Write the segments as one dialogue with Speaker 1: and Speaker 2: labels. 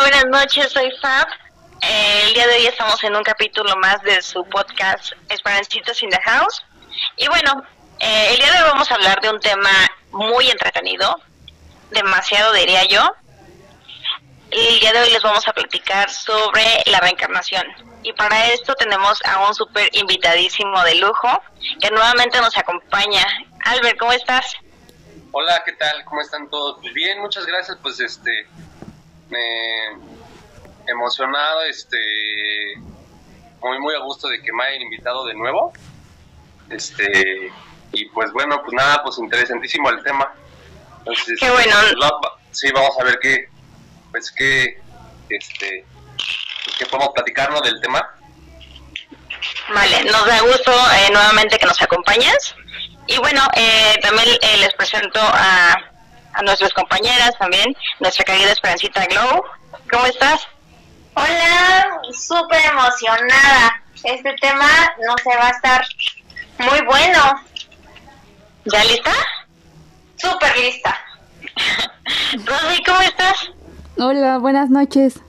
Speaker 1: Buenas noches, soy Fab. Eh, el día de hoy estamos en un capítulo más de su podcast Esperancitos in the House. Y bueno, eh, el día de hoy vamos a hablar de un tema muy entretenido, demasiado diría yo. El día de hoy les vamos a platicar sobre la reencarnación. Y para esto tenemos a un súper invitadísimo de lujo que nuevamente nos acompaña. Albert, ¿cómo estás?
Speaker 2: Hola, ¿qué tal? ¿Cómo están todos? Pues bien, muchas gracias. Pues este, emocionado, este, muy muy a gusto de que me hayan invitado de nuevo. Este, y pues bueno, pues nada, pues interesantísimo el tema.
Speaker 1: Entonces, qué bueno.
Speaker 2: Pues, sí, vamos a ver qué, pues qué, este, qué podemos platicarnos del tema.
Speaker 1: Vale, nos da gusto eh, nuevamente que nos acompañes. Y bueno, eh, también eh, les presento a, a nuestras compañeras también, nuestra querida Esperancita Glow. ¿Cómo estás?
Speaker 3: Hola, súper emocionada. Este tema no se va a estar muy bueno.
Speaker 1: ¿Ya lista?
Speaker 3: Súper lista.
Speaker 1: Rosy, ¿cómo estás?
Speaker 4: Hola, buenas noches.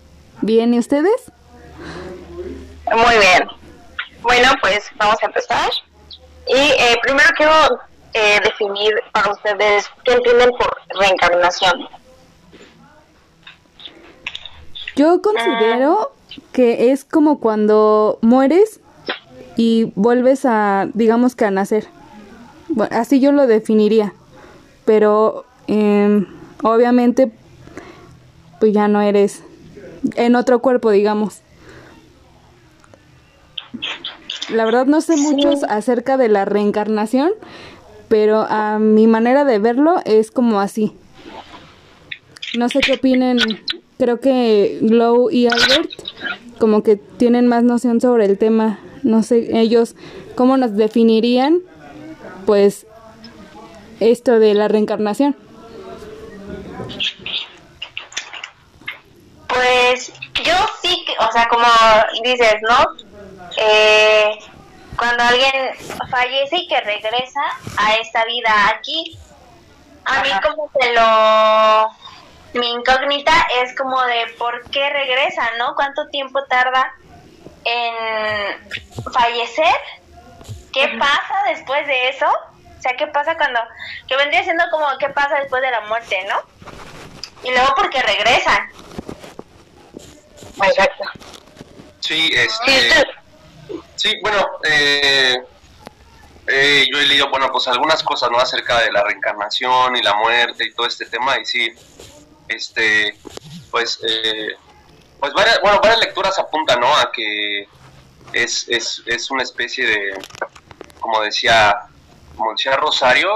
Speaker 4: ¿Bien y ustedes?
Speaker 1: Muy bien. Bueno, pues vamos a empezar. Y eh, primero quiero eh, definir para ustedes qué entienden por reencarnación.
Speaker 4: Yo considero que es como cuando mueres y vuelves a, digamos que a nacer. Bueno, así yo lo definiría. Pero em, obviamente, pues ya no eres en otro cuerpo, digamos. La verdad no sé mucho acerca de la reencarnación, pero a mi manera de verlo es como así. No sé qué opinen, creo que Glow y Albert como que tienen más noción sobre el tema. No sé ellos cómo nos definirían pues esto de la reencarnación.
Speaker 3: Pues yo sí, o sea, como dices, ¿no? eh, cuando alguien fallece y que regresa a esta vida aquí, a mí como que lo... Mi incógnita es como de por qué regresa, ¿no? ¿Cuánto tiempo tarda en fallecer? ¿Qué pasa después de eso? O sea, ¿qué pasa cuando... Que vendría siendo como qué pasa después de la muerte, ¿no? Y luego porque regresan.
Speaker 1: Exacto.
Speaker 2: Sí, este... Sí, bueno, eh, eh, yo he leído, bueno, pues algunas cosas, ¿no? Acerca de la reencarnación y la muerte y todo este tema, y sí, este, pues, eh, pues varias, bueno, varias lecturas apuntan, ¿no? A que es, es, es una especie de, como decía, como decía Rosario,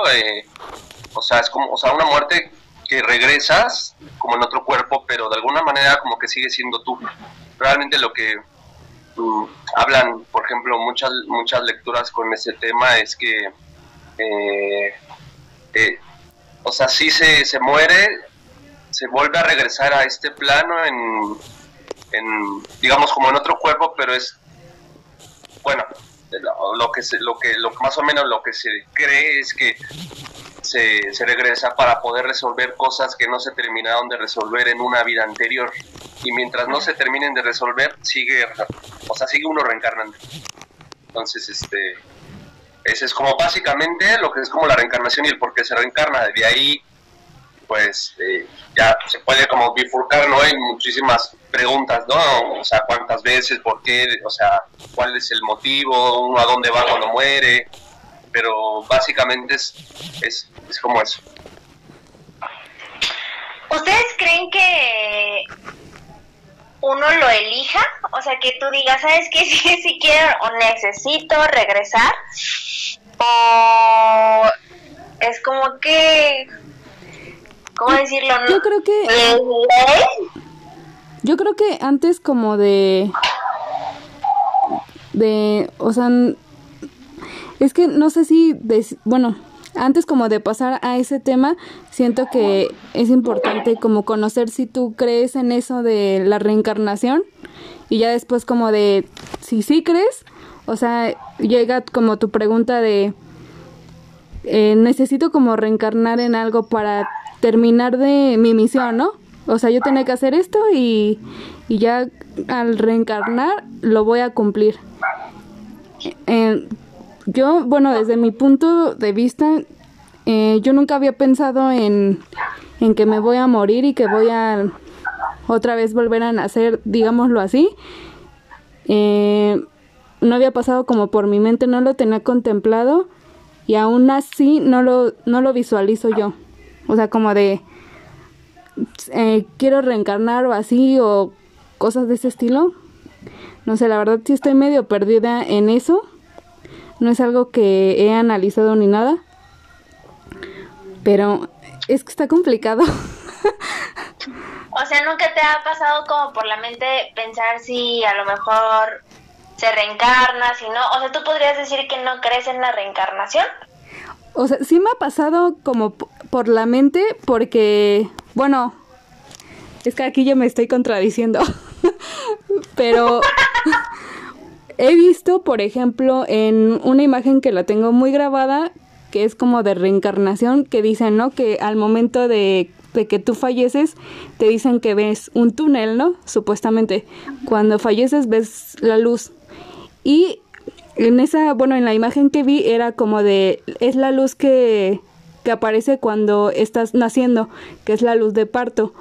Speaker 2: o sea, es como, o sea, una muerte que regresas como en otro cuerpo, pero de alguna manera como que sigue siendo tú. Realmente lo que hablan, por ejemplo, muchas, muchas lecturas con ese tema es que, eh, eh, o sea, si se, se muere, se vuelve a regresar a este plano en, en, digamos, como en otro cuerpo, pero es, bueno, lo que, se, lo que, lo más o menos lo que se cree es que se, se, regresa para poder resolver cosas que no se terminaron de resolver en una vida anterior. Y mientras no se terminen de resolver, sigue, o sea, sigue uno reencarnando. Entonces, este, ese es como básicamente lo que es como la reencarnación y el por qué se reencarna. De ahí, pues, eh, ya se puede como bifurcar, ¿no? Hay muchísimas preguntas, ¿no? O sea, cuántas veces, por qué, o sea, cuál es el motivo, uno a dónde va cuando muere, pero básicamente es, es, es como eso.
Speaker 3: ¿Ustedes creen que uno lo elija? O sea, que tú digas, ¿sabes qué? Si, si quiero o necesito regresar. O es como que... ¿Cómo decirlo?
Speaker 4: Yo creo que... Yo creo que antes como de... De... O sea, es que no sé si, bueno, antes como de pasar a ese tema, siento que es importante como conocer si tú crees en eso de la reencarnación y ya después como de si sí crees, o sea, llega como tu pregunta de eh, necesito como reencarnar en algo para terminar de mi misión, ¿no? O sea, yo tenía que hacer esto y, y ya al reencarnar lo voy a cumplir. Eh, yo, bueno, desde mi punto de vista, eh, yo nunca había pensado en, en que me voy a morir y que voy a otra vez volver a nacer, digámoslo así. Eh, no había pasado como por mi mente, no lo tenía contemplado y aún así no lo, no lo visualizo yo. O sea, como de eh, quiero reencarnar o así o cosas de ese estilo. No sé, la verdad sí estoy medio perdida en eso. No es algo que he analizado ni nada. Pero es que está complicado.
Speaker 3: o sea, ¿nunca te ha pasado como por la mente pensar si a lo mejor se reencarna, si no? O sea, ¿tú podrías decir que no crees en la reencarnación?
Speaker 4: O sea, sí me ha pasado como por la mente porque, bueno, es que aquí yo me estoy contradiciendo. Pero he visto, por ejemplo, en una imagen que la tengo muy grabada, que es como de reencarnación, que dicen, ¿no? Que al momento de, que tú falleces, te dicen que ves un túnel, ¿no? Supuestamente. Cuando falleces ves la luz. Y en esa, bueno, en la imagen que vi era como de, es la luz que, que aparece cuando estás naciendo, que es la luz de parto.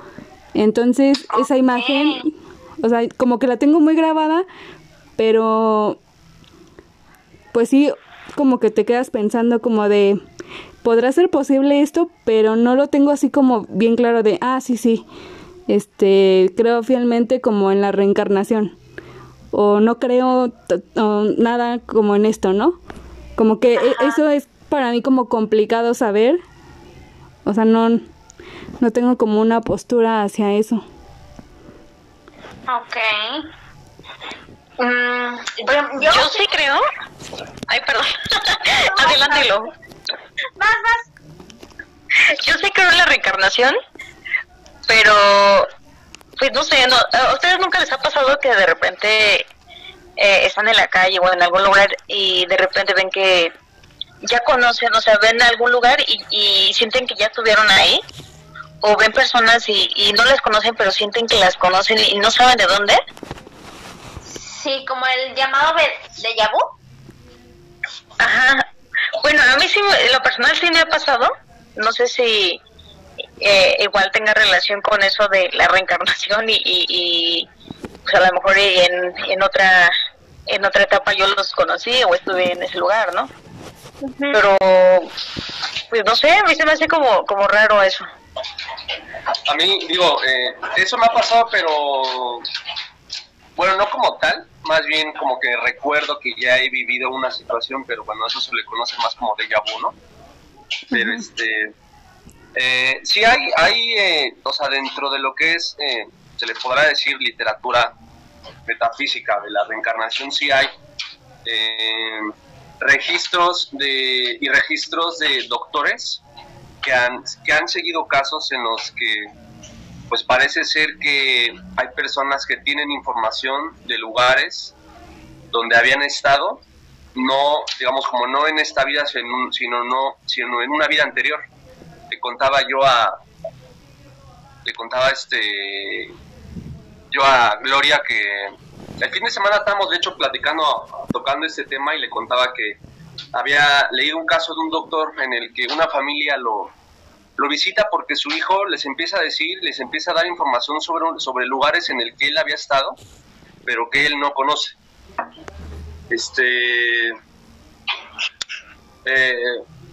Speaker 4: Entonces, esa imagen, o sea, como que la tengo muy grabada, pero pues sí, como que te quedas pensando como de, podrá ser posible esto, pero no lo tengo así como bien claro de, ah, sí, sí, este, creo fielmente como en la reencarnación, o no creo nada como en esto, ¿no? Como que e, eso es para mí como complicado saber, o sea, no, no tengo como una postura hacia eso.
Speaker 3: Ok.
Speaker 1: Mm, yo, sí creo. Ay, perdón. Adelántelo.
Speaker 3: Vas, vas.
Speaker 1: Yo sí creo en la reencarnación, pero pues no sé, no, ¿a ustedes nunca les ha pasado que de repente eh, están en la calle o en algún lugar y de repente ven que ya conocen, o sea, ven algún lugar y, y sienten que ya estuvieron ahí? o ven personas y, no las conocen, pero sienten que las conocen y no saben de dónde.
Speaker 3: Sí, como el llamado de Yabu.
Speaker 1: Ajá. Bueno, a mí sí, lo personal sí me ha pasado. No sé si eh, igual tenga relación con eso de la reencarnación y, y, pues a lo mejor en, en otra en otra etapa yo los conocí o estuve en ese lugar, ¿no? Pero, pues no sé, a mí se me hace como, como raro eso.
Speaker 2: A mí, digo, eh, eso me ha pasado, pero bueno, no como tal, más bien como que recuerdo que ya he vivido una situación, pero bueno, eso se le conoce más como de vu, ¿no? Pero este, eh, sí hay, hay eh, o sea, dentro de lo que es, eh, se le podrá decir literatura metafísica de la reencarnación, sí hay registros de, y registros de doctores que han, que han seguido casos en los que pues parece ser que hay personas que tienen información de lugares donde habían estado, no, digamos, como no en esta vida, sino, no, sino en una vida anterior. Le contaba yo a, le contaba este, yo a Gloria que el fin de semana estábamos de hecho platicando, tocando este tema y le contaba que había leído un caso de un doctor en el que una familia lo, lo visita porque su hijo les empieza a decir, les empieza a dar información sobre, sobre lugares en el que él había estado, pero que él no conoce. Este, eh,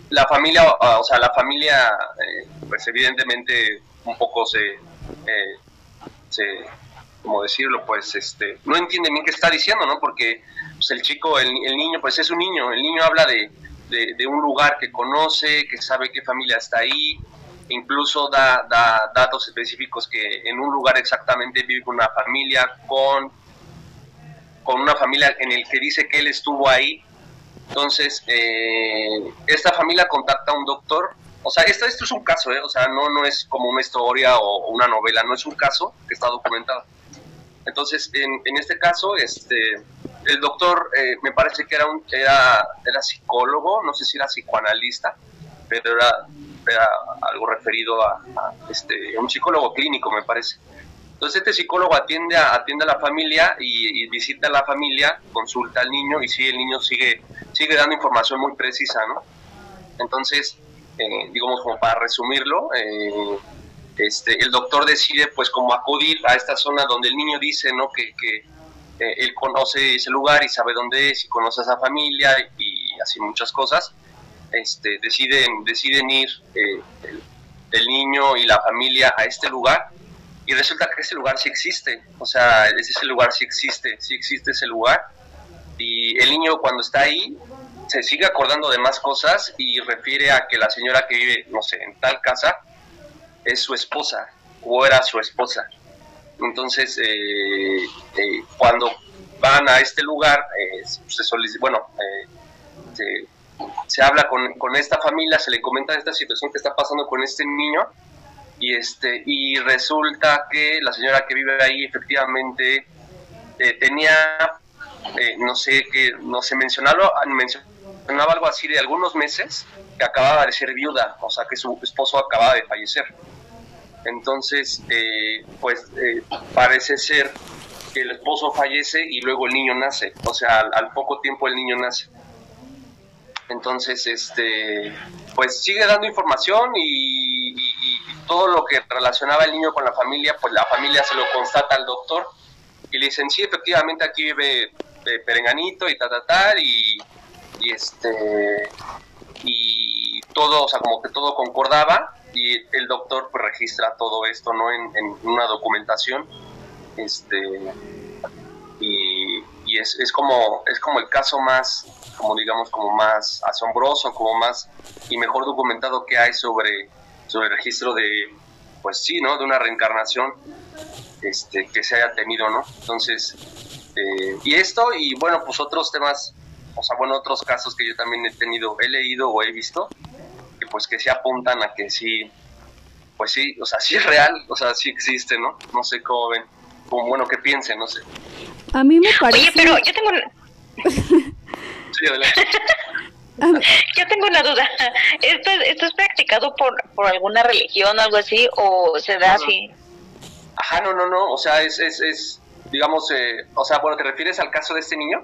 Speaker 2: la familia, o sea, la familia, eh, pues evidentemente un poco se, eh, se, como decirlo, pues, este, no entiende bien qué está diciendo, ¿no? Porque pues, el chico, el, el niño, pues es un niño, el niño habla de, de, un lugar que conoce, que sabe qué familia está ahí, incluso da, da, datos específicos que en un lugar exactamente vive una familia con, con una familia en el que dice que él estuvo ahí. Entonces, eh, esta familia contacta a un doctor. O sea, esto, esto es un caso, ¿eh? o sea, no, no es como una historia o una novela, no es un caso que está documentado. Entonces, en, en este caso, este, el doctor eh, me parece que era, un, era, era psicólogo, no sé si era psicoanalista, pero era, era algo referido a, este, un psicólogo clínico, me parece. Entonces este psicólogo atiende a, atiende a la familia y, visita a la familia, consulta al niño y sí, el niño sigue, sigue dando información muy precisa, ¿no? Entonces, eh, digamos como para resumirlo, eh, este, el doctor decide pues como acudir a esta zona donde el niño dice, ¿no? Que, que eh, él conoce ese lugar y sabe dónde es y conoce a esa familia y, así muchas cosas. Este, deciden, deciden ir el, el niño y la familia a este lugar y resulta que ese lugar sí existe, o sea, ese lugar sí existe, sí existe ese lugar, y el niño cuando está ahí se sigue acordando de más cosas y refiere a que la señora que vive, no sé, en tal casa, es su esposa, o era su esposa. Entonces, eh, eh, cuando van a este lugar, eh, se solicita, bueno, se, se, habla con, con esta familia, se le comenta esta situación que está pasando con este niño, y este y resulta que la señora que vive ahí efectivamente eh, tenía eh, no sé que no sé mencionarlo mencionaba algo así de algunos meses que acababa de ser viuda o sea que su esposo acababa de fallecer entonces eh, pues parece ser que el esposo fallece y luego el niño nace. O sea al poco tiempo el niño nace. Entonces este pues sigue dando información y todo lo que relacionaba el niño con la familia, pues la familia se lo constata al doctor y le dicen, sí, efectivamente aquí vive eh, Perenganito y ta, ta, ta, y, y este, y todo, o sea, como que todo concordaba y el doctor pues registra todo esto, ¿no? En, una documentación, este, y, y es, es, como, es como el caso más, como digamos, como más asombroso, como más y mejor documentado que hay sobre sobre el registro de, pues sí, ¿no? De una reencarnación este, que se haya tenido, ¿no? Entonces, eh, y esto, y bueno, pues otros temas, o sea, bueno, otros casos que yo también he tenido, he leído o he visto, pues que se apuntan a que sí, pues sí, o sea, sí es real, o sea, sí existe, ¿no? No sé cómo ven, como bueno, que piensen, no sé.
Speaker 4: A mí me parece...
Speaker 1: Oye, pero yo tengo... sí, adelante. Yo tengo una duda. ¿Esto, esto es practicado por, por alguna religión o algo así o se da así?
Speaker 2: Ajá, no, no, no. O sea, es, es, es digamos, eh, o sea, bueno, ¿te refieres al caso de este niño?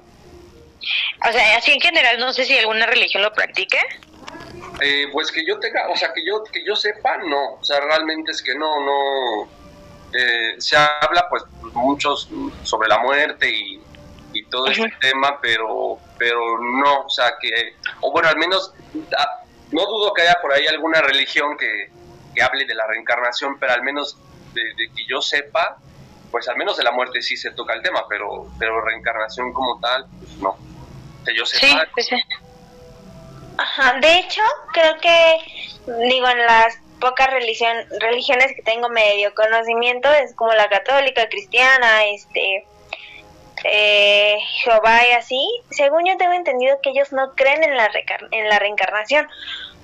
Speaker 1: O sea, así en general, no sé si alguna religión lo practique.
Speaker 2: Eh, pues que yo tenga, o sea, que yo, que yo sepa, no. O sea, realmente es que no, no. Eh, se habla, pues, muchos sobre la muerte y y todo este tema, pero, pero no, o sea, que, o bueno, al menos, no dudo que haya por ahí alguna religión que, que hable de la reencarnación, pero al menos de, que yo sepa, pues al menos de la muerte sí se toca el tema, pero, pero reencarnación como tal, pues no. Que yo sepa.
Speaker 3: Pues sí, Ajá, de hecho, creo que, digo, en las pocas religión, religiones que tengo medio conocimiento, es como la católica, cristiana, este, eh, Jehová y así, según yo tengo entendido que ellos no creen en la, en la reencarnación.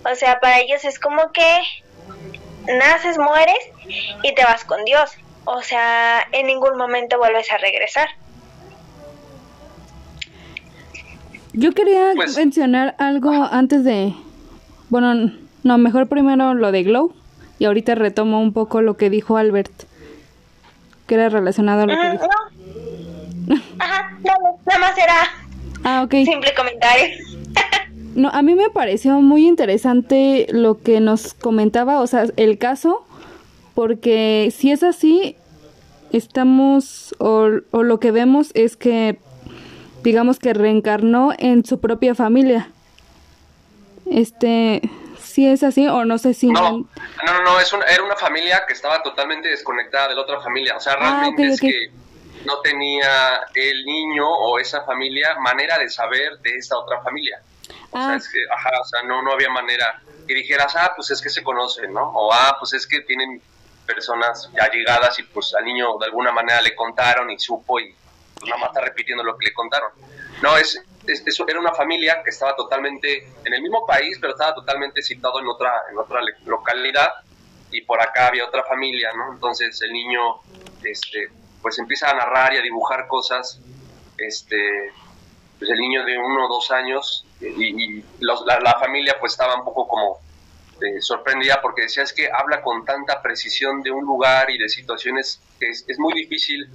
Speaker 3: O sea, para ellos es como que naces, mueres y te vas con Dios. O sea, en ningún momento vuelves a regresar.
Speaker 4: Yo quería pues mencionar algo antes de... Bueno, no, mejor primero lo de Glow y ahorita retomo un poco lo que dijo Albert, que era relacionado a lo que mm, dijo.
Speaker 3: Ajá, nada más era ah, simple comentario.
Speaker 4: no, a mí me pareció muy interesante lo que nos comentaba, o sea, el caso, porque si es así, estamos, o, o lo que vemos es que, digamos que reencarnó en su propia familia. Este, si es así o no sé si...
Speaker 2: No, no, no, es era una familia que estaba totalmente desconectada de la otra familia. O sea, ah, realmente es que no tenía el niño o esa familia manera de saber de esta otra familia. O sea, ah. es que, ajá, o sea, no, no había manera que dijeras, ah, pues es que se conocen, ¿no? O, ah, pues es que tienen personas ya llegadas y pues al niño de alguna manera le contaron y supo y pues nada más está repitiendo lo que le contaron. No, es, eso era una familia que estaba totalmente en el mismo país, pero estaba totalmente situado en otra, en otra localidad y por acá había otra familia, ¿no? Entonces el niño, este, pues empieza a narrar y a dibujar cosas, este, pues el niño de uno o dos años y, la, familia pues estaba un poco como, este, sorprendía porque decía es que habla con tanta precisión de un lugar y de situaciones que es, muy difícil,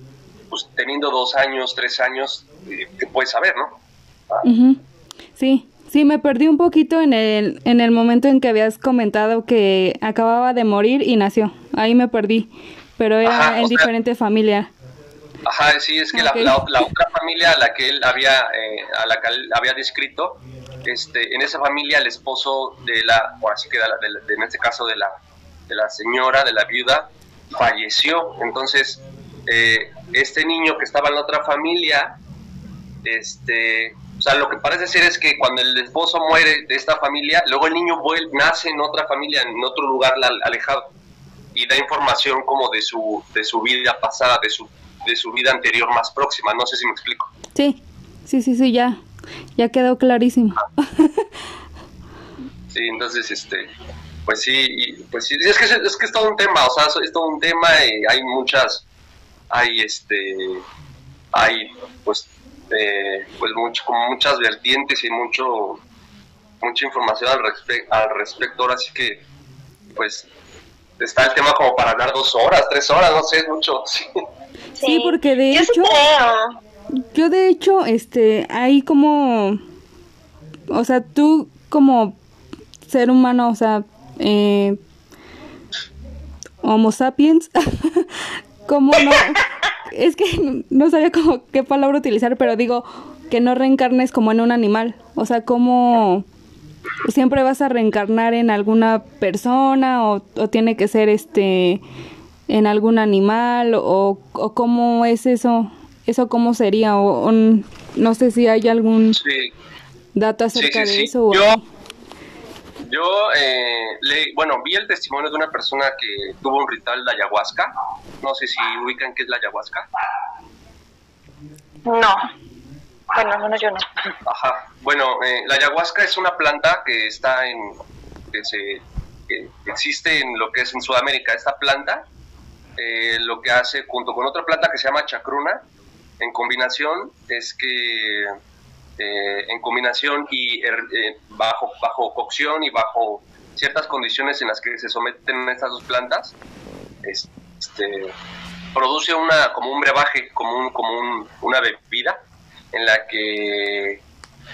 Speaker 2: pues teniendo dos años, tres años, eh, que puedes saber, ¿no?
Speaker 4: Sí, sí, me perdí un poquito en el, en el momento en que habías comentado que acababa de morir y nació. Ahí me perdí, pero era en diferente familia.
Speaker 2: Ajá, sí, es que la, la, otra familia a la que él había, eh, a la que él había descrito, este, en esa familia el esposo de la, o así que en este caso de la, de la señora, de la viuda, falleció. Entonces, eh, este niño que estaba en la otra familia, este, o sea, lo que parece ser es que cuando el esposo muere de esta familia, luego el niño vuelve, nace en otra familia, en otro lugar alejado, y da información como de su, de su vida pasada, de su, de su vida anterior más próxima. No sé si me explico.
Speaker 4: Sí, sí, sí, sí, ya, ya quedó clarísimo.
Speaker 2: sí, entonces, este, pues sí, pues sí, es que es, que es todo un tema, o sea, es todo un tema y hay muchas, hay este, hay pues, eh, pues mucho, como muchas vertientes y mucho, mucha información al, al respecto, ahora sí que, pues, está el tema como para hablar dos horas, tres horas, no sé, es mucho, sí.
Speaker 4: Sí, porque de hecho yo de hecho, este, hay como, o sea, tú como ser humano, o sea, eh, Homo sapiens, como no, es que no sabía cómo, qué palabra utilizar, pero digo que no reencarnes como en un animal, o sea, como siempre vas a reencarnar en alguna persona o, o tiene que ser este en algún animal o, o cómo es eso ¿Eso cómo sería? O, no sé si hay algún dato acerca de eso.
Speaker 2: yo, yo eh, le, bueno, vi el testimonio de una persona que tuvo un ritual de ayahuasca. No sé si ubican qué es la ayahuasca.
Speaker 3: No. Bueno, no, yo no.
Speaker 2: Ajá. Bueno, eh, la ayahuasca es una planta que está en. que se. Que existe en lo que es en Sudamérica. Esta planta eh, lo que hace junto con otra planta que se llama chacruna en combinación es que eh, en combinación y er, eh, bajo, bajo cocción y bajo ciertas condiciones en las que se someten estas dos plantas, este, produce una, como un brebaje, como, un, como una bebida en la que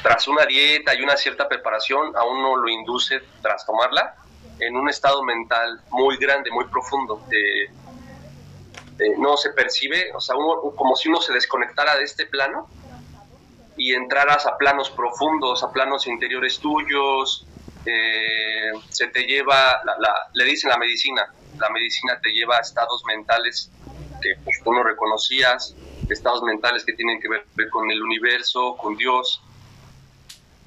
Speaker 2: tras una dieta y una cierta preparación a uno lo induce tras tomarla en un estado mental muy grande, muy profundo, de este, no se percibe, o sea, como si uno se desconectara de este plano y entraras a planos profundos, a planos interiores tuyos, eh, se te lleva, le dicen la medicina, la medicina te lleva a estados mentales que pues, tú no reconocías, estados mentales que tienen que ver, con el universo, con Dios,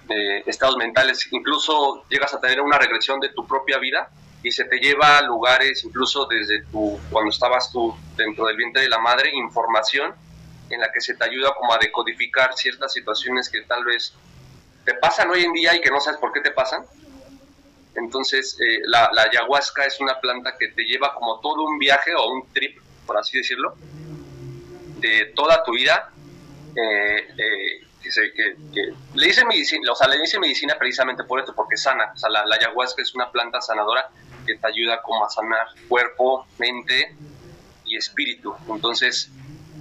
Speaker 2: eh, estados mentales, incluso llegas a tener una regresión de tu propia vida y se te lleva a lugares, incluso desde tu, cuando estabas tú dentro del vientre de la madre, información en la que se te ayuda como a decodificar ciertas situaciones que tal vez te pasan hoy en día y que no sabes por qué te pasan. Entonces, eh, la, ayahuasca es una planta que te lleva como todo un viaje o un trip, por así decirlo, de toda tu vida. Eh, eh, que, le dice medicina, o sea, le dice medicina precisamente por esto, porque sana. O sea, la ayahuasca es una planta sanadora que te ayuda como a sanar cuerpo, mente y espíritu. Entonces,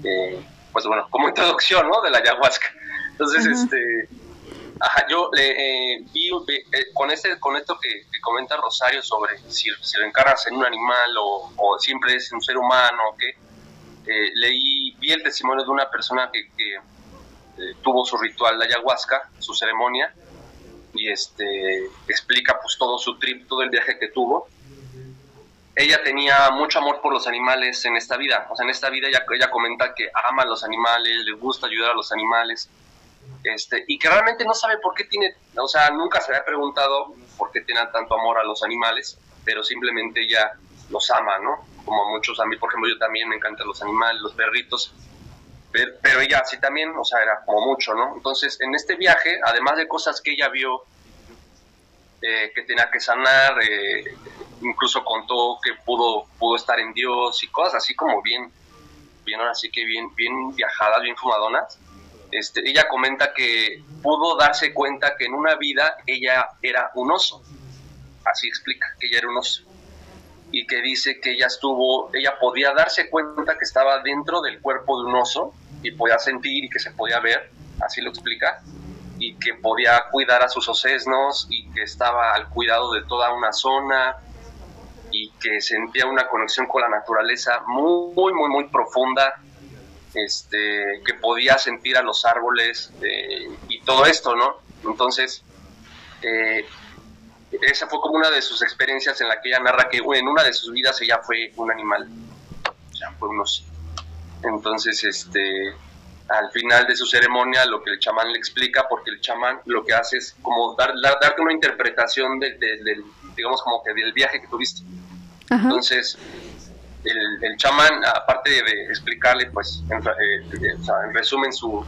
Speaker 2: eh, pues bueno, como introducción, ¿no? De la ayahuasca. Entonces, este, ajá, yo le eh, vi eh, con este, con esto que, comenta Rosario sobre si, si lo encargas en un animal o, siempre es un ser humano, que leí, vi el testimonio de una persona que, que tuvo su ritual de ayahuasca, su ceremonia, y este explica pues todo su trip, todo el viaje que tuvo. Ella tenía mucho amor por los animales en esta vida, o sea, en esta vida ella, ella comenta que ama a los animales, le gusta ayudar a los animales, este, y que realmente no sabe por qué tiene, o sea, nunca se había preguntado por qué tiene tanto amor a los animales, pero simplemente ella los ama, ¿no? Como muchos a mí, por ejemplo, yo también me encantan los animales, los perritos, pero ella sí también, o sea, era como mucho, ¿no? Entonces, en este viaje, además de cosas que ella vio eh, que tenía que sanar, eh, incluso contó que pudo, pudo estar en Dios y cosas así como bien, bien ahora sí que bien, bien viajadas, bien fumadonas. Este, ella comenta que pudo darse cuenta que en una vida ella era un oso. así explica, que ella era un oso y que dice que ella estuvo, ella podía darse cuenta que estaba dentro del cuerpo de un oso y podía sentir y que se podía ver, así lo explica, y que podía cuidar a sus osesnos y que estaba al cuidado de toda una zona y que sentía una conexión con la naturaleza muy, muy, muy profunda, este, que podía sentir a los árboles eh, y todo esto, ¿no? Entonces, eh, esa fue como una de sus experiencias en la que ella narra que en una de sus vidas ella fue un animal, o sea, fue unos. Entonces, este, al final de su ceremonia, lo que el chamán le explica, porque el chamán lo que hace es como dar, darte una interpretación del, digamos, como que del viaje que tuviste. Entonces, el, el, chamán, aparte de explicarle, pues, en, eh, resumen, su,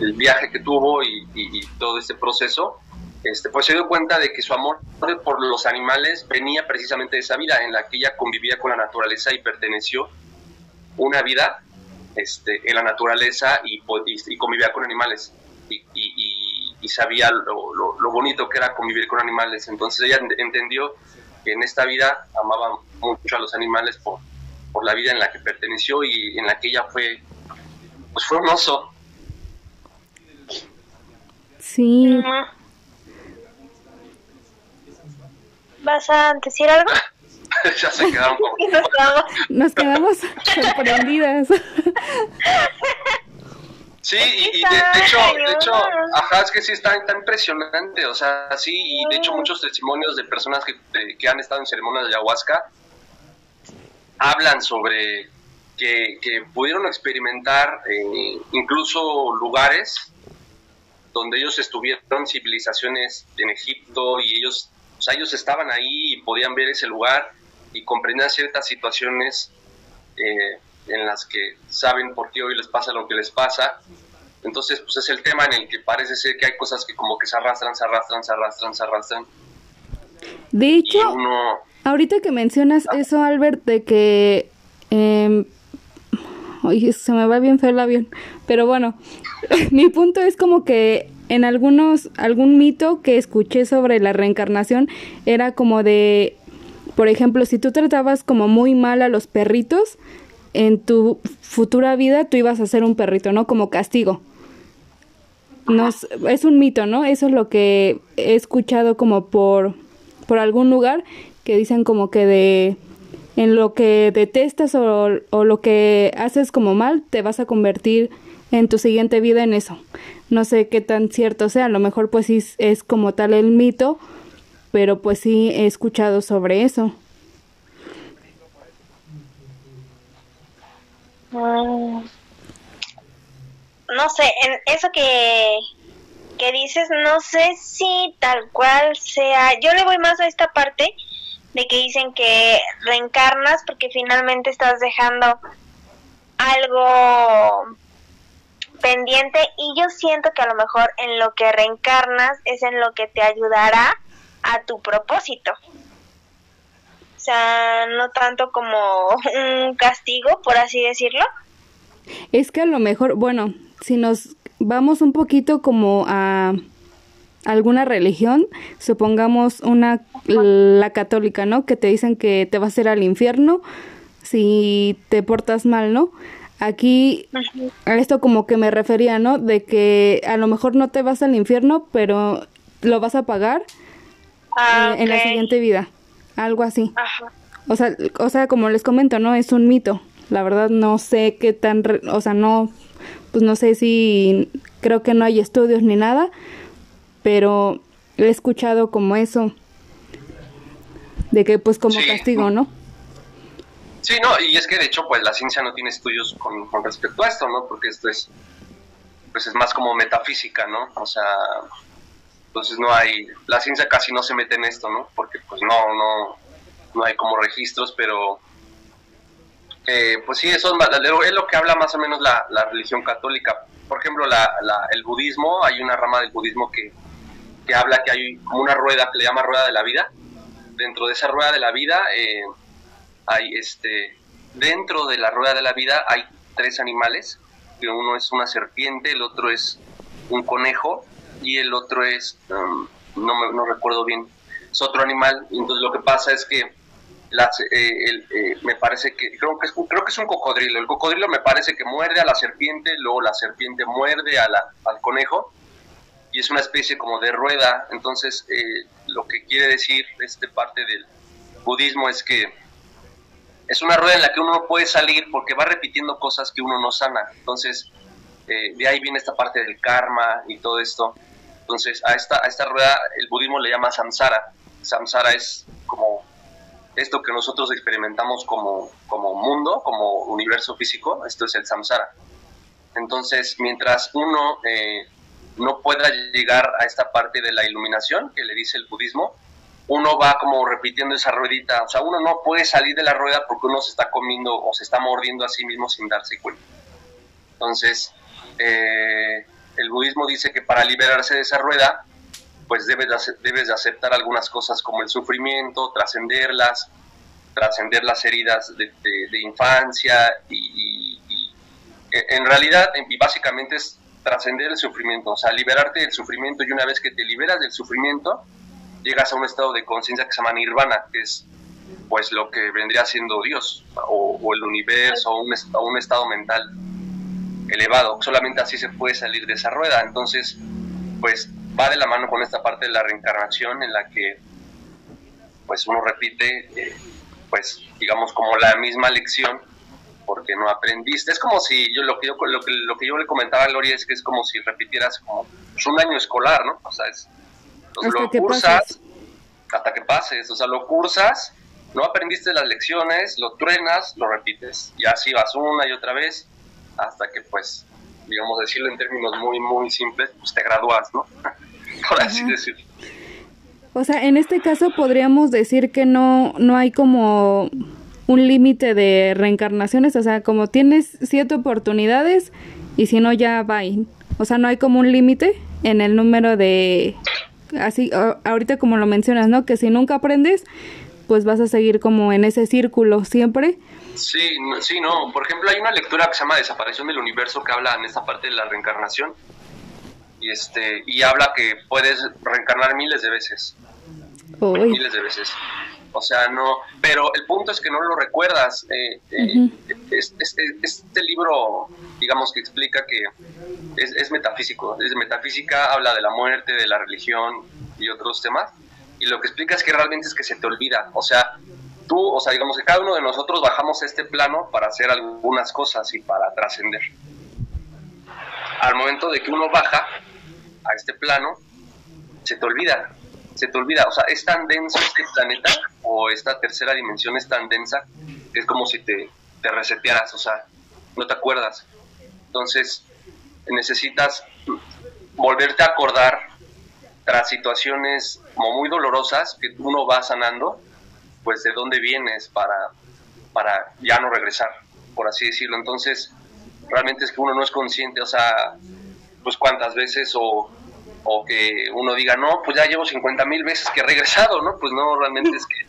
Speaker 2: el viaje que tuvo y, y todo este proceso, este, pues se dio cuenta de que su amor por los animales venía precisamente de esa vida en la que ella convivía con la naturaleza y perteneció una vida este, en la naturaleza y, y, convivía con animales y, sabía lo, bonito que era convivir con animales. Entonces ella entendió que en esta vida amaba mucho a los animales por, por la vida en la que perteneció y en la que ella fue, pues fue un oso.
Speaker 4: Sí.
Speaker 3: ¿Vas a decir algo?
Speaker 2: ya se quedaron
Speaker 4: Nos quedamos sorprendidas.
Speaker 2: Sí, y, de, hecho, de hecho, ajá, es que sí está, está, impresionante, o sea, sí, y de hecho muchos testimonios de personas que, que han estado en ceremonias de ayahuasca hablan sobre que, que pudieron experimentar eh, incluso lugares donde ellos estuvieron, civilizaciones en Egipto, y ellos o sea, ellos estaban ahí y podían ver ese lugar y comprendían ciertas situaciones eh, en las que saben por qué hoy les pasa lo que les pasa. Entonces, pues es el tema en el que parece ser que hay cosas que como que se arrastran, se arrastran, se arrastran, se arrastran.
Speaker 4: De hecho, ahorita que mencionas eso, Albert, de que... Eh, oye, se me va bien feo el avión. Pero bueno, mi punto es como que en algunos, algún mito que escuché sobre la reencarnación era como de, por ejemplo, si tú tratabas como muy mal a los perritos, en tu futura vida tú ibas a ser un perrito, ¿no? Como castigo. Nos, es un mito, ¿no? Eso es lo que he escuchado como por, por algún lugar que dicen como que de en lo que detestas o, o lo que haces como mal, te vas a convertir en tu siguiente vida en eso. No sé qué tan cierto sea, a lo mejor pues sí es como tal el mito, pero pues sí he escuchado sobre eso.
Speaker 3: Mm. no sé, en eso que, que dices, no sé si tal cual sea. Yo le voy más a esta parte de que dicen que reencarnas porque finalmente estás dejando algo pendiente y yo siento que a lo mejor en lo que reencarnas es en lo que te ayudará a tu propósito. O sea, no tanto como un castigo, por así decirlo.
Speaker 4: Es que a lo mejor, bueno, si nos vamos un poquito como a alguna religión, supongamos una la católica, ¿no? Que te dicen que te vas a ir al infierno si te portas mal, ¿no? Aquí a esto como que me refería, ¿no? De que a lo mejor no te vas al infierno, pero lo vas a pagar ah, en la siguiente vida, algo así. O sea, o sea, como les comento, ¿no? Es un mito. La verdad no sé qué tan, o sea, no, pues no sé si creo que no hay estudios ni nada, pero he escuchado como eso de que pues como castigo, ¿no?
Speaker 2: Sí, no, y es que de hecho, pues la ciencia no tiene estudios con, respecto a esto, ¿no? Porque esto es, pues es más como metafísica, ¿no? O sea, entonces no hay, la ciencia casi no se mete en esto, ¿no? Porque pues no, no, no hay como registros, pero eh, pues sí, eso es lo que habla más o menos la, la religión católica. Por ejemplo, la, la, el budismo, hay una rama del budismo que, que habla que hay como una rueda que le llama rueda de la vida. Dentro de esa rueda de la vida, eh, hay este, dentro de la rueda de la vida hay tres animales, que uno es una serpiente, el otro es un conejo y el otro es, um, no, me, no recuerdo bien, es otro animal, entonces lo que pasa es que eh, eh, me parece que creo que es creo que es un cocodrilo. El cocodrilo me parece que muerde a la serpiente luego la serpiente muerde a la, al conejo y es una especie como de rueda. Entonces eh, lo que quiere decir este parte del budismo es que es una rueda en la que uno no puede salir porque va repitiendo cosas que uno no sana. Entonces de ahí viene esta parte del karma y todo esto entonces a esta a esta rueda el budismo le llama samsara samsara es como esto que nosotros experimentamos como, como mundo, como universo físico, esto es el samsara. Entonces, mientras uno eh, no pueda llegar a esta parte de la iluminación que le dice el budismo, uno va como repitiendo esa ruedita, o sea, uno no puede salir de la rueda porque uno se está comiendo o se está mordiendo a sí mismo sin darse cuenta. Entonces, eh, el budismo dice que para liberarse de esa rueda, pues debes de, debes de aceptar algunas cosas como el sufrimiento, trascenderlas, trascender las heridas de, infancia y, en realidad básicamente es trascender el sufrimiento, o sea, liberarte del sufrimiento y una vez que te liberas del sufrimiento, llegas a un estado de conciencia que se llama nirvana, que es pues lo que vendría siendo Dios o, el universo o un, o un estado mental elevado. Solamente así se puede salir de esa rueda. Entonces, pues va de la mano con esta parte de la reencarnación en la que pues uno repite eh, pues digamos como la misma lección porque no aprendiste. Es como si yo lo que yo lo que, lo que yo le comentaba a Lori es que es como si repitieras como pues, un año escolar no o sea es lo cursas hasta que pases. O sea lo cursas no aprendiste las lecciones lo truenas lo repites. Y así vas una y otra vez hasta que pues digamos decirlo en términos muy muy simples pues te gradúas no por así decirlo.
Speaker 4: O sea, en este caso podríamos decir que no, no hay como un límite de reencarnaciones, o sea, como tienes siete oportunidades y si no ya va. O sea, no hay como un límite en el número de así ahorita como lo mencionas, ¿no? Que si nunca aprendes, pues vas a seguir como en ese círculo siempre.
Speaker 2: Sí, sí, no. Por ejemplo, hay una lectura que se llama Desaparición del Universo que habla en esta parte de la reencarnación. Y este y habla que puedes reencarnar miles de veces. Miles de veces. O sea no pero el punto es que no lo recuerdas. Eh, eh, este libro digamos que explica que es, metafísico. Es metafísica habla de la muerte de la religión y otros temas. Y lo que explica es que realmente es que se te olvida. O sea tú o sea digamos que cada uno de nosotros bajamos este plano para hacer algunas cosas y para trascender al momento de que uno baja a este plano, se te olvida, se te olvida, o sea, es tan denso este planeta o esta tercera dimensión es tan densa, es como si te, te resetearas, o sea, no te acuerdas. Entonces, necesitas volverte a acordar tras situaciones como muy dolorosas que uno va sanando, pues de dónde vienes para, para ya no regresar, por así decirlo. Entonces, realmente es que uno no es consciente, o sea, pues cuántas veces o, o que uno diga, no, pues ya llevo 50 mil veces que he regresado, ¿no? Pues no, realmente es que,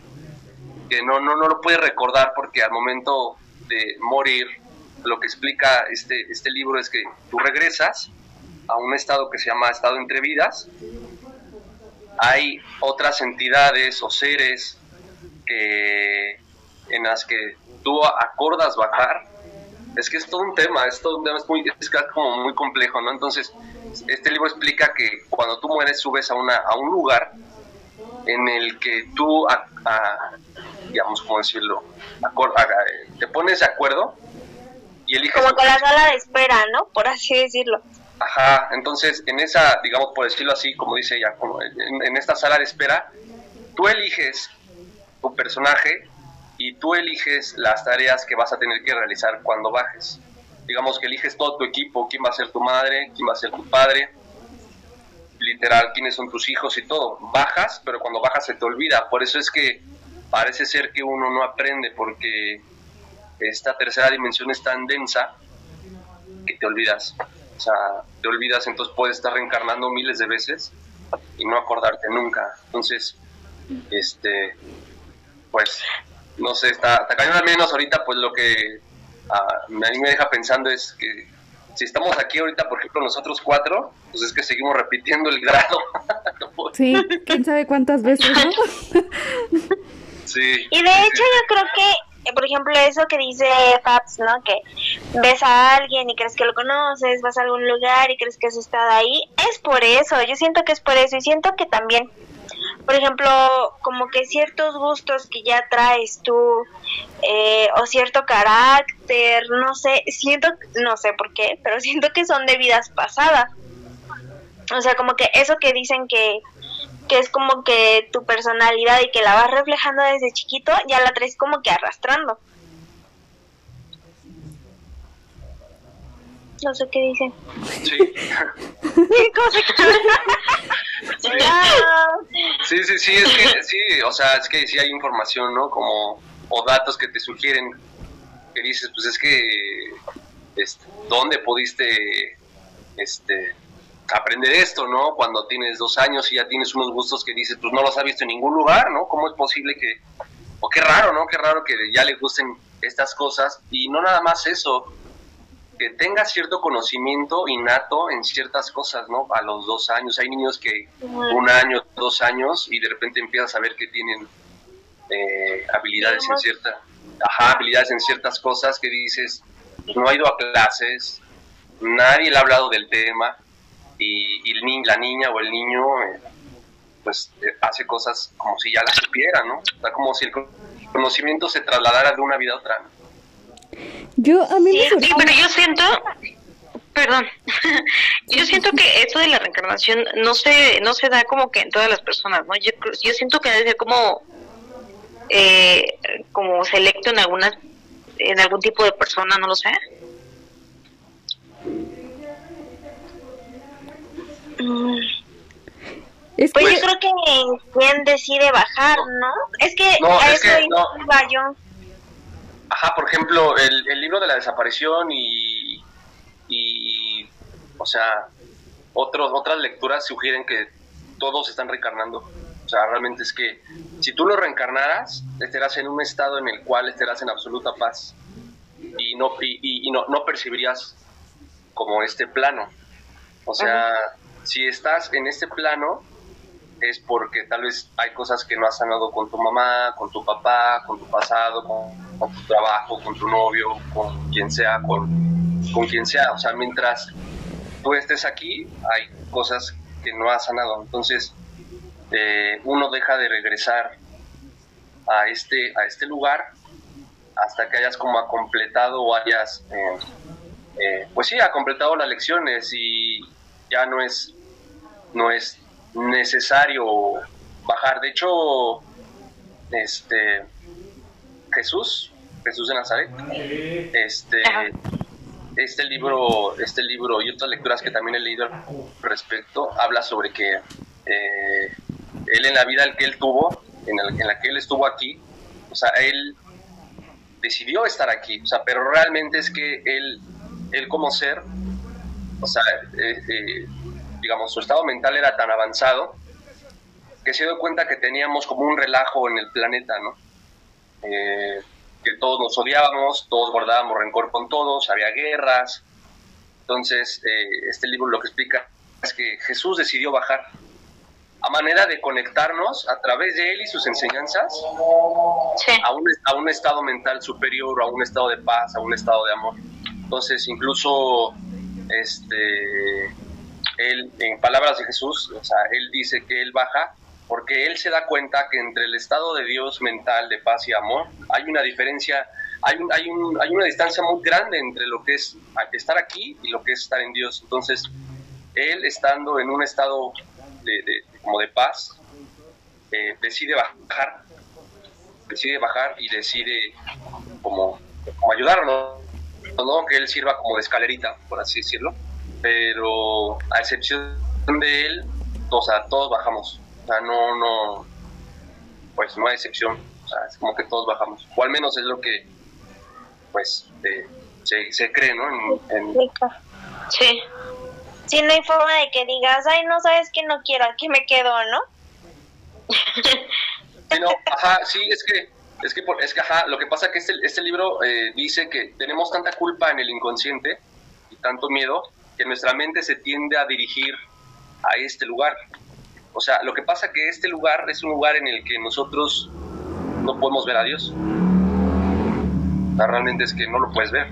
Speaker 2: que no, no, no lo puedes recordar porque al momento de morir, lo que explica este, este libro es que tú regresas a un estado que se llama estado entre vidas, hay otras entidades o seres que, en las que tú acordas bajar es que es todo un tema, es todo un tema, es, muy, es como muy complejo, ¿no? Entonces, este libro explica que cuando tú mueres subes a, una, a un lugar en el que tú, digamos, ¿cómo decirlo? te pones de acuerdo y eliges...
Speaker 3: Como con la sala de espera, ¿no? Por así decirlo.
Speaker 2: Ajá, entonces en esa, digamos, por decirlo así, como dice ella, en, en esta sala de espera, tú eliges tu personaje y tú eliges las tareas que vas a tener que realizar cuando bajes. Digamos que eliges todo tu equipo, quién va a ser tu madre, quién va a ser tu padre, literal, quiénes son tus hijos y todo. Bajas, pero cuando bajas se te olvida. Por eso es que parece ser que uno no aprende porque esta tercera dimensión es tan densa que te olvidas. O sea, te olvidas, entonces puedes estar reencarnando miles de veces y no acordarte nunca. Entonces, este, pues no sé, está, está cañón al menos ahorita pues lo que a, mí me deja pensando es que si estamos aquí ahorita, por ejemplo, nosotros cuatro, pues es que seguimos repitiendo el grado.
Speaker 4: sí, quién sabe cuántas veces, ¿no?
Speaker 2: sí.
Speaker 3: Y de hecho yo creo que, por ejemplo, eso que dice Fabs, ¿no? Que ves a alguien y crees que lo conoces, vas a algún lugar y crees que has estado ahí, es por eso, yo siento que es por eso y siento que también por ejemplo, como que ciertos gustos que ya traes tú, eh, o cierto carácter, no sé, siento, no sé por qué, pero siento que son de vidas pasadas. O sea, como que eso que dicen que, que es como que tu personalidad y que la vas reflejando desde chiquito, ya la traes como que arrastrando. No sé qué dicen.
Speaker 2: Sí.
Speaker 3: sí.
Speaker 2: sí, sí, sí, es que, sí, o sea, es que sí hay información, ¿no? Como, o datos que te sugieren, que dices, pues es que, este, ¿dónde pudiste, este, aprender esto, ¿no? Cuando tienes dos años y ya tienes unos gustos que dices, pues no los has visto en ningún lugar, ¿no? ¿Cómo es posible que, o qué raro, ¿no? Qué raro que ya le gusten estas cosas y no nada más eso, que tenga cierto conocimiento innato en ciertas cosas, ¿no? A los dos años. Hay niños que un año, dos años y de repente empiezas a ver que tienen eh, habilidades en cierta, ajá, habilidades en ciertas cosas que dices, pues no ha ido a clases, nadie le ha hablado del tema y, el ni, la niña o el niño eh, pues eh, hace cosas como si ya las supiera, ¿no? O como si el conocimiento se trasladara de una vida a otra.
Speaker 4: Yo a mí
Speaker 1: sí, sí, pero yo siento, perdón, yo siento que esto de la reencarnación no se no se da como que en todas las personas, ¿no? Yo, yo siento que debe ser como eh, como selecto en algunas en algún tipo de persona, no lo sé.
Speaker 3: Es que pues yo creo que quien decide bajar, ¿no? Es que
Speaker 2: no,
Speaker 3: a
Speaker 2: es
Speaker 3: eso
Speaker 2: que, no.
Speaker 3: iba yo.
Speaker 2: Ajá, por ejemplo, el, el libro de la desaparición y, y o sea, otros, otras lecturas sugieren que todos están reencarnando. O sea, realmente es que si tú lo reencarnaras, estarás en un estado en el cual estarás en absoluta paz y no, y, y no, no percibirías como este plano. O sea, si estás en este plano, es porque tal vez hay cosas que no has sanado con tu mamá, con tu papá, con tu pasado, con, tu trabajo, con tu novio, con quien sea, con, quien sea. O sea, mientras tú estés aquí, hay cosas que no has sanado. Entonces, eh, uno deja de regresar a este, a este lugar hasta que hayas como completado o hayas, eh, eh, pues sí, ha completado las lecciones y ya no es, no es necesario bajar. De hecho, este Jesús, Jesús de Nazaret, este, este libro, este libro y otras lecturas que también he leído al respecto, habla sobre que eh, él en la vida que él tuvo, en, en, la que él estuvo aquí, o sea, él decidió estar aquí, o sea, pero realmente es que él, él como ser, o sea, eh, eh, digamos, su estado mental era tan avanzado que se dio cuenta que teníamos como un relajo en el planeta, ¿no? Eh, que todos nos odiábamos, todos guardábamos rencor con todos, había guerras. Entonces, eh, este libro lo que explica es que Jesús decidió bajar a manera de conectarnos a través de él y sus enseñanzas a, un, a un estado mental superior, a un estado de paz, a un estado de amor. Entonces, incluso este él, en palabras de Jesús, o sea, él dice que él baja porque él se da cuenta que entre el estado de Dios mental de paz y amor hay una diferencia, hay, un, hay, un, hay una distancia muy grande entre lo que es estar aquí y lo que es estar en Dios. Entonces, él estando en un estado de, como de paz, eh, decide bajar, decide bajar y decide como, como ayudarnos, ¿no? que él sirva como de escalerita, por así decirlo pero a excepción de él, o sea, todos bajamos. O sea, no, no, pues no hay excepción. O sea, es como que todos bajamos. O al menos es lo que, pues, eh, se, se cree, ¿no? En,
Speaker 3: Sí. Sí, no hay forma de que digas, ay, no sabes que no quiero, aquí me quedo, ¿no?
Speaker 2: sí, no, ajá, sí, es que, es que, es que, ajá, lo que pasa es que este, este libro eh, dice que tenemos tanta culpa en el inconsciente y tanto miedo que nuestra mente se tiende a dirigir a este lugar. O sea, lo que pasa que este lugar es un lugar en el que nosotros no podemos ver a Dios. realmente es que no lo puedes ver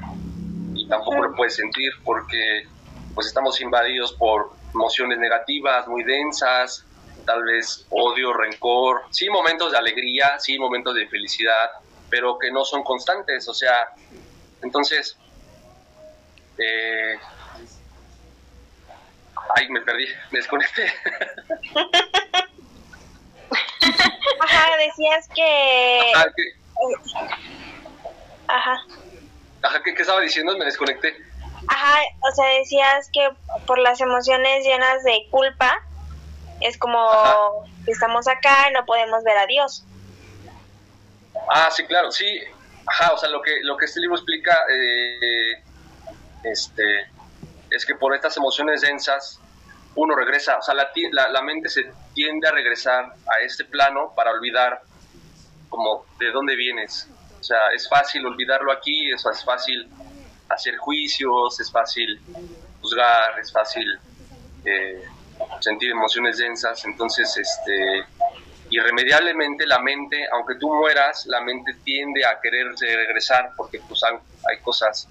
Speaker 2: y tampoco lo puedes sentir porque pues estamos invadidos por emociones negativas muy densas, tal vez odio, rencor, sí momentos de alegría, sí momentos de felicidad, pero que no son constantes, o sea, entonces, eh, ay, me perdí, me desconecté.
Speaker 3: Ajá, decías que...
Speaker 2: Ajá. Ajá, ¿qué, ¿qué estaba diciendo? Me desconecté.
Speaker 3: Ajá, o sea, decías que por las emociones llenas de culpa, es como que estamos acá y no podemos ver a Dios.
Speaker 2: Ah, sí, claro, sí. Ajá, o sea, lo que, lo que este libro explica eh, este, es que por estas emociones densas uno regresa, o sea, la, la, mente se tiende a regresar a este plano para olvidar como de dónde vienes. O sea, es fácil olvidarlo aquí, es fácil hacer juicios, es fácil juzgar, es fácil eh, sentir emociones densas, entonces este irremediablemente la mente, aunque tú mueras, la mente tiende a querer regresar porque pues hay, cosas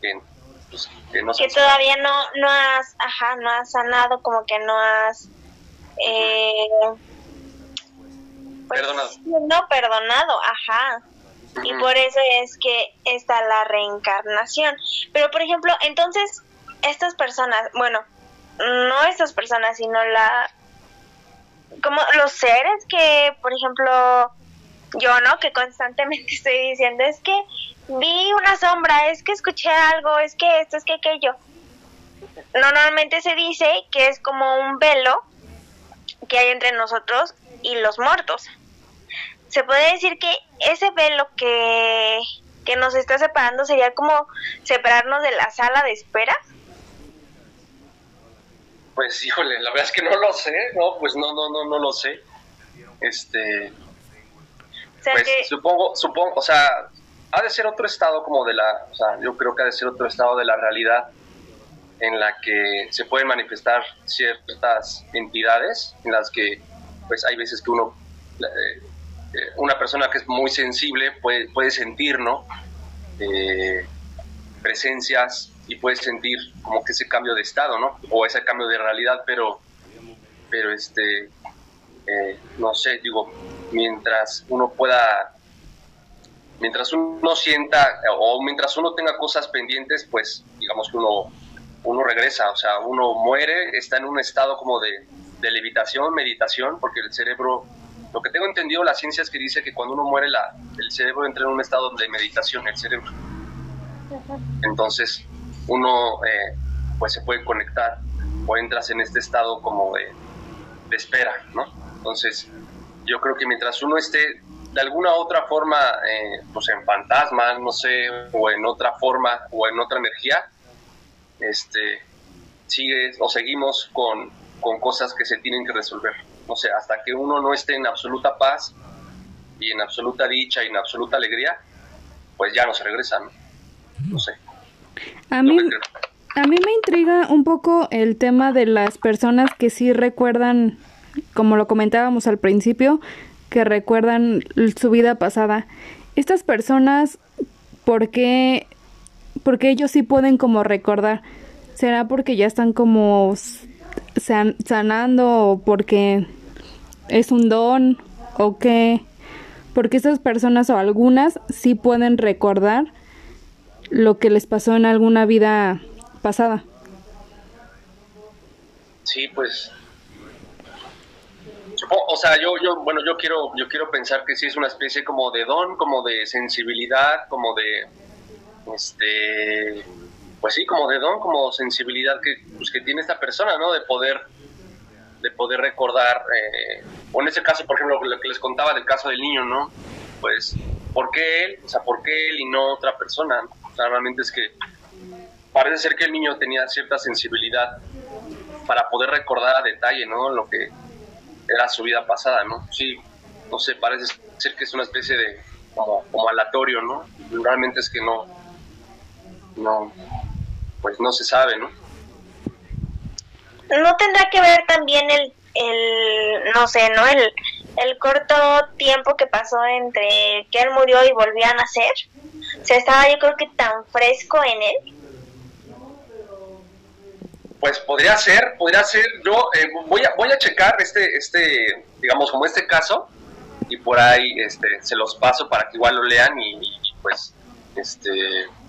Speaker 2: que, pues,
Speaker 3: que no que todavía no no has ajá no has sanado como que no has eh,
Speaker 2: pues, perdonado.
Speaker 3: no perdonado ajá. Y por eso es que está la reencarnación. Pero, por ejemplo, entonces, estas personas, bueno, no estas personas, sino la... como los seres que, por ejemplo, yo, ¿no? Que constantemente estoy diciendo, es que vi una sombra, es que escuché algo, es que esto, es que aquello. Normalmente se dice que es como un velo que hay entre nosotros y los muertos se puede decir que ese velo que, que nos está separando sería como separarnos de la sala de espera.
Speaker 2: Pues híjole, la verdad es que no lo sé, no, pues no, no, no, no lo sé. Este, pues supongo, supongo, o sea, ha de ser otro estado como de la, o sea, yo creo que ha de ser otro estado de la realidad en la que se pueden manifestar ciertas entidades, en las que, pues hay veces que uno eh, eh, una persona que es muy sensible puede, puede sentir, ¿no? Eh, presencias y puede sentir como que ese cambio de estado, ¿no? O ese cambio de realidad, pero, pero este, eh, no sé, digo, mientras uno pueda, mientras uno sienta o mientras uno tenga cosas pendientes, pues digamos que uno, uno regresa, o sea, uno muere, está en un estado como de, de levitación, meditación, porque el cerebro lo que tengo entendido, la ciencia es que dice que cuando uno muere, la, el cerebro entra en un estado de meditación, el cerebro. Entonces, uno eh, pues se puede conectar o entras en este estado como de, espera, ¿no? Entonces, yo creo que mientras uno esté de alguna otra forma, eh, pues en fantasma, no sé, o en otra forma, o en otra energía, este, sigue o seguimos con, con cosas que se tienen que resolver no sé, hasta que uno no esté en absoluta paz y en absoluta dicha y en absoluta alegría, pues ya no se regresa, ¿no? sé.
Speaker 4: A mí, a mí me intriga un poco el tema de las personas que sí recuerdan, como lo comentábamos al principio, que recuerdan su vida pasada. Estas personas, ¿por qué, porque ellos sí pueden como recordar? ¿Será porque ya están como sanando o porque es un don o qué? Porque esas personas o algunas sí pueden recordar lo que les pasó en alguna vida pasada.
Speaker 2: Sí, pues o sea, yo, yo, bueno, yo quiero, yo quiero pensar que sí es una especie como de don, como de sensibilidad, como de, este, pues sí, como de don, como sensibilidad que, pues, que tiene esta persona, ¿no? De poder de poder recordar, eh, o en ese caso, por ejemplo, lo que les contaba del caso del niño, ¿no? Pues, ¿por qué él? O sea, ¿por qué él y no otra persona? O realmente es que parece ser que el niño tenía cierta sensibilidad para poder recordar a detalle, ¿no? Lo que era su vida pasada, ¿no? Sí, no sé, parece ser que es una especie de como, como aleatorio, ¿no? Realmente es que no, no, pues no se sabe, ¿no?
Speaker 3: ¿No tendrá que ver también el, el no sé, ¿no? El, el corto tiempo que pasó entre que él murió y volvió a nacer. O sea, estaba yo creo que tan fresco en él.
Speaker 2: Pues podría ser, podría ser. Yo eh, voy a voy a checar este este digamos como este caso y por ahí este se los paso para que igual lo lean y, pues este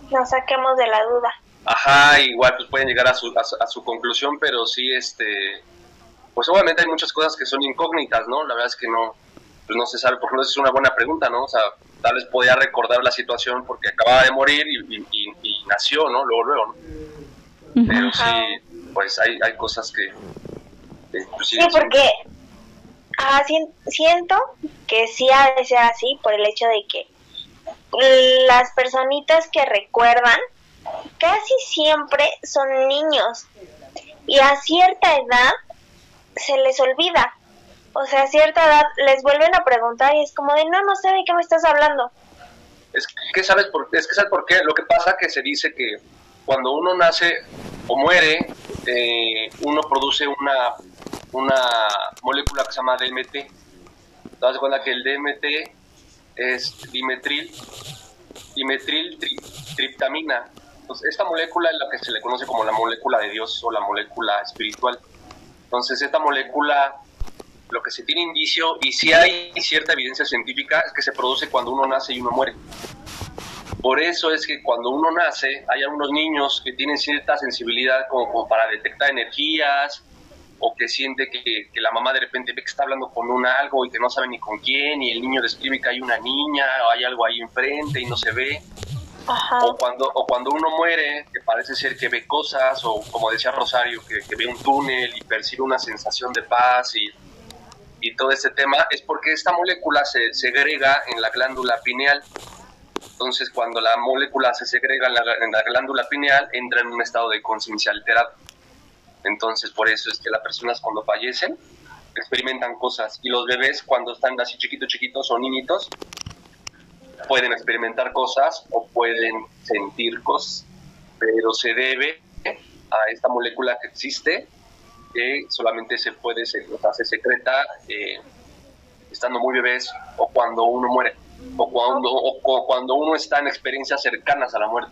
Speaker 3: nos saquemos de la duda.
Speaker 2: Ajá, igual pues pueden llegar a su, a su conclusión, pero sí este pues obviamente hay muchas cosas que son incógnitas, ¿no? La verdad es que no, pues no se sabe, por ejemplo, es una buena pregunta, ¿no? O sea, tal vez podía recordar la situación porque acababa de morir y, nació, ¿no? Luego, luego, ¿no? Pero sí, pues hay, hay cosas que...
Speaker 3: Pues, sí, porque ah, siento que sí ha de ser así por el hecho de que las personitas que recuerdan casi siempre son niños y a cierta edad se les olvida. O sea, a cierta edad les vuelven a preguntar y es como de, no, no sé de qué me estás hablando.
Speaker 2: Es que sabes por, es que sabes por qué. Lo que pasa que se dice que cuando uno nace o muere, eh, uno produce una, una molécula que se llama DMT. ¿Te das cuenta que el DMT es dimetril, dimetril triptamina? Entonces, esta molécula es la que se le conoce como la molécula de Dios o la molécula espiritual. Entonces, esta molécula, lo que se tiene indicio, y si hay cierta evidencia científica, es que se produce cuando uno nace y uno muere. Por eso es que cuando uno nace, hay algunos niños que tienen cierta sensibilidad como, para detectar energías, o que siente que, la mamá de repente ve que está hablando con un algo y que no sabe ni con quién, y el niño describe que hay una niña, o hay algo ahí enfrente y no se ve. O cuando, o cuando uno muere, que parece ser que ve cosas, o como decía Rosario, que, ve un túnel y percibe una sensación de paz y, y todo este tema, es porque esta molécula se segrega en la glándula pineal. Entonces, cuando la molécula se segrega en la, glándula pineal, entra en un estado de conciencia alterado. Entonces, por eso es que las personas cuando fallecen experimentan cosas. Y los bebés cuando están así chiquitos, chiquitos o niñitos, pueden experimentar cosas o pueden sentir cosas, pero se debe a esta molécula que existe que solamente se puede, o sea, se secreta eh, estando muy bebés o cuando uno muere o cuando, o, cuando uno está en experiencias cercanas a la muerte.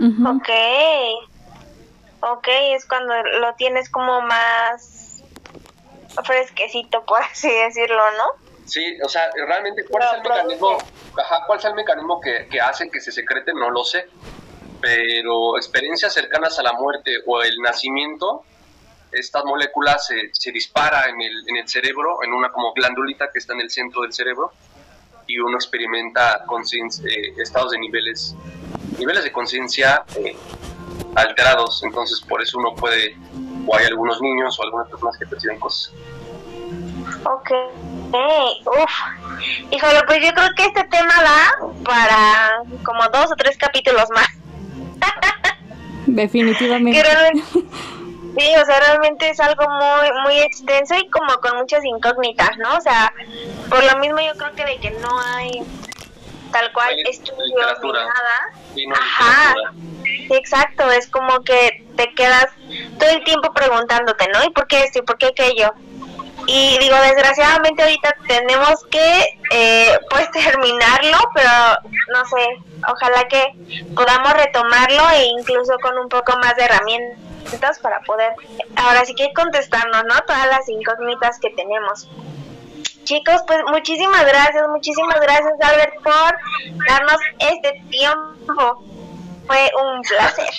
Speaker 3: Ok, ok, es cuando lo tienes como más fresquecito, por así decirlo, ¿no?
Speaker 2: Sí, o sea, realmente, ¿cuál es el mecanismo, ¿cuál es el mecanismo que, que hace que se secrete? No lo sé. Pero experiencias cercanas a la muerte o el nacimiento, estas moléculas se, se dispara en el, en el cerebro, en una como glandulita que está en el centro del cerebro, y uno experimenta eh, estados de niveles, niveles de conciencia eh, alterados. Entonces, por eso uno puede, o hay algunos niños o algunas personas que perciben cosas.
Speaker 3: Ok. Uf. Híjole, pues yo creo que este tema da para como dos o tres capítulos más.
Speaker 4: Definitivamente.
Speaker 3: sí, o sea, realmente es algo muy muy extenso y como con muchas incógnitas, ¿no? O sea, por lo mismo yo creo que de que no hay tal cual estudios ni nada. Ajá. Exacto, es como que te quedas todo el tiempo preguntándote, ¿no? ¿Y por qué esto y por qué aquello? Y digo, desgraciadamente ahorita tenemos que eh, pues terminarlo, pero no sé, ojalá que podamos retomarlo e incluso con un poco más de herramientas para poder ahora sí que contestarnos, ¿no? Todas las incógnitas que tenemos. Chicos, pues muchísimas gracias, muchísimas gracias Albert por darnos este tiempo fue un placer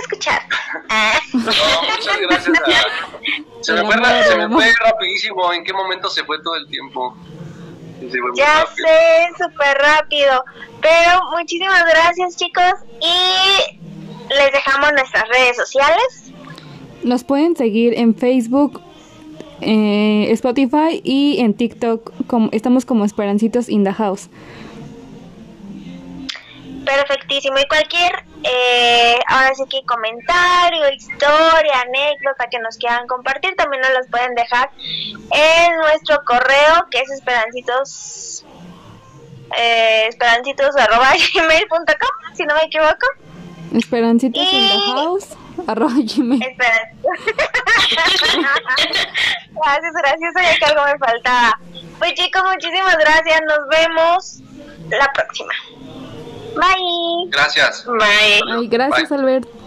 Speaker 3: escuchar.
Speaker 2: muchas gracias. Se, me fue, se me fue rapidísimo. ¿En qué momento se fue todo el tiempo?
Speaker 3: ya sé, súper rápido. Pero muchísimas gracias, chicos. Y les dejamos nuestras redes sociales.
Speaker 4: Nos pueden seguir en Facebook, eh, Spotify y en TikTok. Como, estamos como Esperancitos in the House.
Speaker 3: Perfectísimo. Y cualquier, eh, ahora sí que comentario, historia, anécdota que nos quieran compartir, también nos las pueden dejar en nuestro correo que es esperancitos, eh, esperancitos arroba gmail.com, si no me equivoco.
Speaker 4: Esperancitas in the house. Arroba Gmail.
Speaker 3: gracias, gracias. Sabía que algo me faltaba. Pues chicos, muchísimas gracias. Nos vemos la próxima. Bye.
Speaker 2: Gracias.
Speaker 1: Bye.
Speaker 4: Ay, gracias,
Speaker 2: Bye.
Speaker 4: Albert.